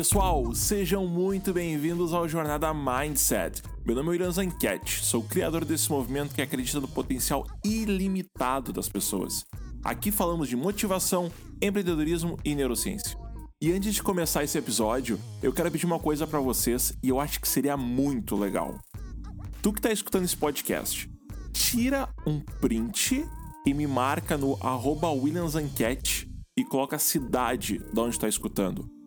pessoal, sejam muito bem-vindos ao Jornada Mindset. Meu nome é Irã Zanquete, sou criador desse movimento que acredita no potencial ilimitado das pessoas. Aqui falamos de motivação, empreendedorismo e neurociência. E antes de começar esse episódio, eu quero pedir uma coisa para vocês e eu acho que seria muito legal. Tu que tá escutando esse podcast, tira um print e me marca no arroba e coloca a cidade de onde está escutando.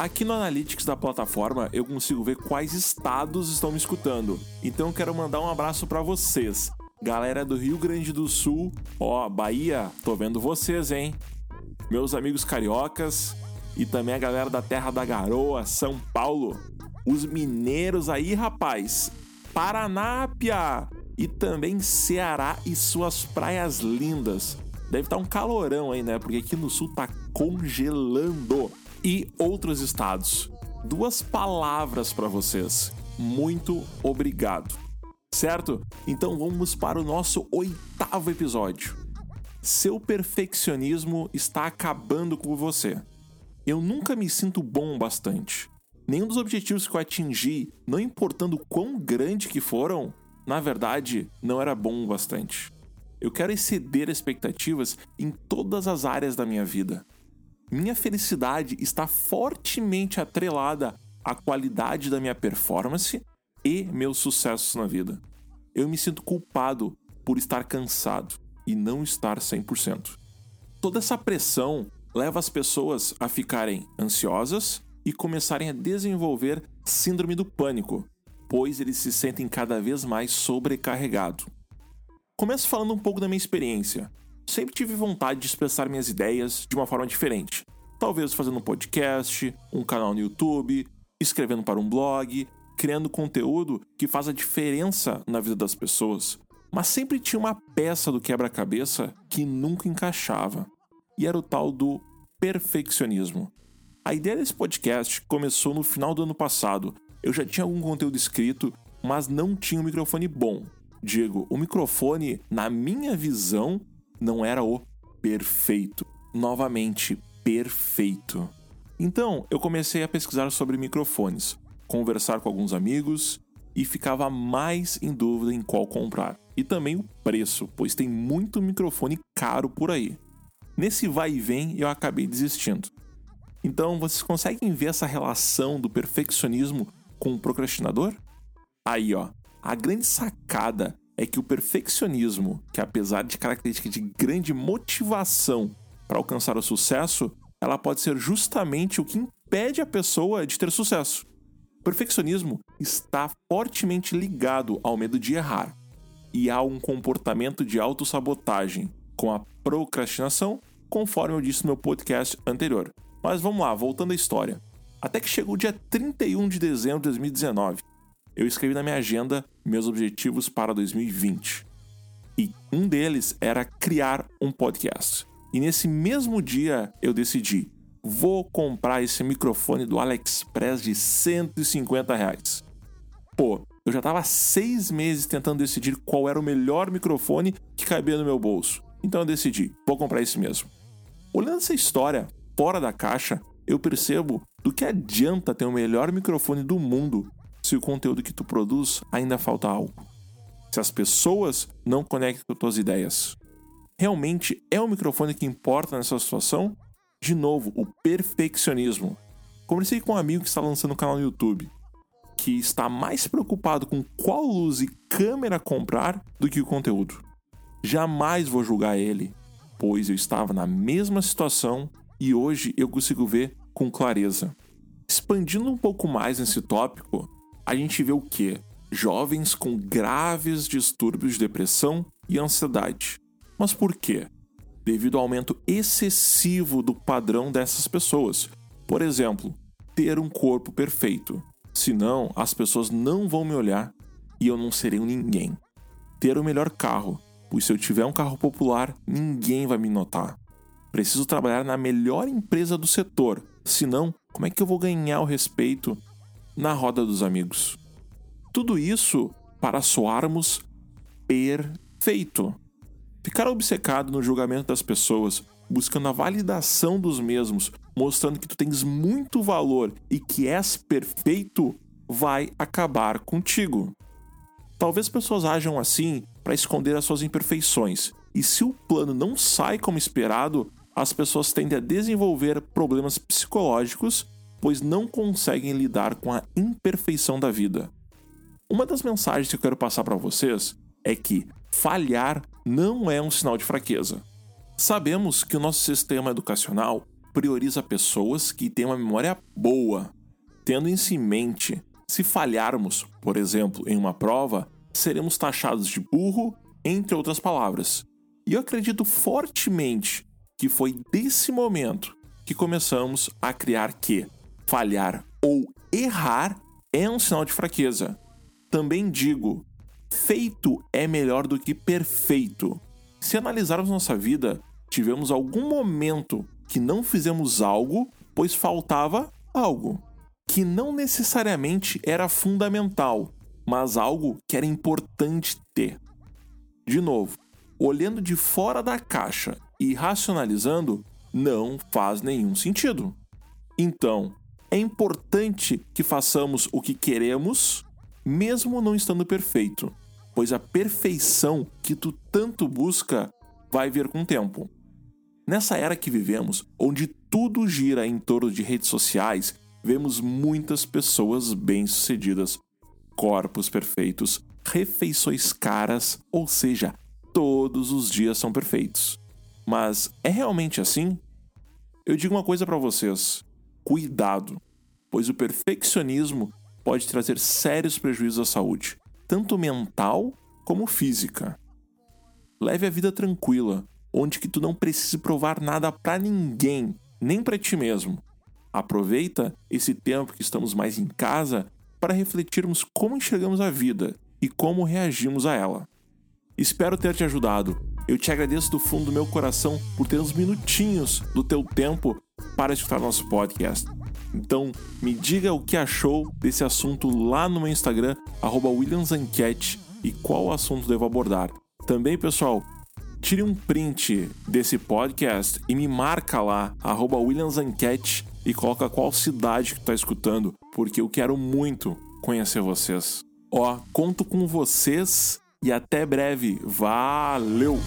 Aqui no Analytics da plataforma eu consigo ver quais estados estão me escutando. Então eu quero mandar um abraço para vocês. Galera do Rio Grande do Sul, ó, Bahia, tô vendo vocês, hein? Meus amigos cariocas e também a galera da Terra da Garoa, São Paulo. Os mineiros aí, rapaz. Paranápia e também Ceará e suas praias lindas. Deve estar tá um calorão aí, né? Porque aqui no sul tá congelando e outros estados. Duas palavras para vocês. Muito obrigado. Certo? Então vamos para o nosso oitavo episódio. Seu perfeccionismo está acabando com você. Eu nunca me sinto bom bastante. Nenhum dos objetivos que eu atingi, não importando quão grande que foram, na verdade, não era bom o bastante. Eu quero exceder expectativas em todas as áreas da minha vida minha felicidade está fortemente atrelada à qualidade da minha performance e meus sucessos na vida. Eu me sinto culpado por estar cansado e não estar 100%. Toda essa pressão leva as pessoas a ficarem ansiosas e começarem a desenvolver síndrome do pânico, pois eles se sentem cada vez mais sobrecarregados. Começo falando um pouco da minha experiência sempre tive vontade de expressar minhas ideias de uma forma diferente. Talvez fazendo um podcast, um canal no YouTube, escrevendo para um blog, criando conteúdo que faz a diferença na vida das pessoas. Mas sempre tinha uma peça do quebra-cabeça que nunca encaixava. E era o tal do perfeccionismo. A ideia desse podcast começou no final do ano passado. Eu já tinha algum conteúdo escrito, mas não tinha um microfone bom. Digo, o microfone, na minha visão, não era o perfeito. Novamente, perfeito. Então, eu comecei a pesquisar sobre microfones, conversar com alguns amigos e ficava mais em dúvida em qual comprar. E também o preço, pois tem muito microfone caro por aí. Nesse vai e vem, eu acabei desistindo. Então, vocês conseguem ver essa relação do perfeccionismo com o procrastinador? Aí, ó, a grande sacada é que o perfeccionismo, que apesar de característica de grande motivação para alcançar o sucesso, ela pode ser justamente o que impede a pessoa de ter sucesso. O perfeccionismo está fortemente ligado ao medo de errar e há um comportamento de autossabotagem com a procrastinação, conforme eu disse no meu podcast anterior. Mas vamos lá, voltando à história. Até que chegou o dia 31 de dezembro de 2019 eu escrevi na minha agenda meus objetivos para 2020. E um deles era criar um podcast. E nesse mesmo dia eu decidi: vou comprar esse microfone do AliExpress de 150 reais. Pô, eu já estava seis meses tentando decidir qual era o melhor microfone que cabia no meu bolso. Então eu decidi: vou comprar esse mesmo. Olhando essa história fora da caixa, eu percebo do que adianta ter o melhor microfone do mundo se o conteúdo que tu produz ainda falta algo. Se as pessoas não conectam com tuas ideias. Realmente é o microfone que importa nessa situação? De novo, o perfeccionismo. Conversei com um amigo que está lançando um canal no YouTube, que está mais preocupado com qual luz e câmera comprar do que o conteúdo. Jamais vou julgar ele, pois eu estava na mesma situação e hoje eu consigo ver com clareza. Expandindo um pouco mais nesse tópico, a gente vê o quê? Jovens com graves distúrbios de depressão e ansiedade. Mas por quê? Devido ao aumento excessivo do padrão dessas pessoas. Por exemplo, ter um corpo perfeito. Senão, as pessoas não vão me olhar e eu não serei um ninguém. Ter o melhor carro, pois se eu tiver um carro popular, ninguém vai me notar. Preciso trabalhar na melhor empresa do setor, senão, como é que eu vou ganhar o respeito na roda dos amigos. Tudo isso para soarmos perfeito. Ficar obcecado no julgamento das pessoas, buscando a validação dos mesmos, mostrando que tu tens muito valor e que és perfeito, vai acabar contigo. Talvez pessoas ajam assim para esconder as suas imperfeições, e se o plano não sai como esperado, as pessoas tendem a desenvolver problemas psicológicos, pois não conseguem lidar com a imperfeição da vida. Uma das mensagens que eu quero passar para vocês é que falhar não é um sinal de fraqueza. Sabemos que o nosso sistema educacional prioriza pessoas que têm uma memória boa, tendo em mente. Se falharmos, por exemplo, em uma prova, seremos taxados de burro, entre outras palavras. E eu acredito fortemente que foi desse momento que começamos a criar que falhar ou errar é um sinal de fraqueza. Também digo, feito é melhor do que perfeito. Se analisarmos nossa vida, tivemos algum momento que não fizemos algo, pois faltava algo, que não necessariamente era fundamental, mas algo que era importante ter. De novo, olhando de fora da caixa e racionalizando, não faz nenhum sentido. Então, é importante que façamos o que queremos, mesmo não estando perfeito, pois a perfeição que tu tanto busca vai vir com o tempo. Nessa era que vivemos, onde tudo gira em torno de redes sociais, vemos muitas pessoas bem-sucedidas, corpos perfeitos, refeições caras, ou seja, todos os dias são perfeitos. Mas é realmente assim? Eu digo uma coisa para vocês: cuidado, pois o perfeccionismo pode trazer sérios prejuízos à saúde, tanto mental como física. Leve a vida tranquila, onde que tu não precise provar nada para ninguém, nem para ti mesmo. Aproveita esse tempo que estamos mais em casa para refletirmos como enxergamos a vida e como reagimos a ela. Espero ter te ajudado. Eu te agradeço do fundo do meu coração por ter uns minutinhos do teu tempo para escutar nosso podcast. Então, me diga o que achou desse assunto lá no meu Instagram, WilliamsEnquete, e qual assunto devo abordar. Também, pessoal, tire um print desse podcast e me marca lá, WilliamsEnquete, e coloca qual cidade que está escutando, porque eu quero muito conhecer vocês. Ó, conto com vocês e até breve. Valeu!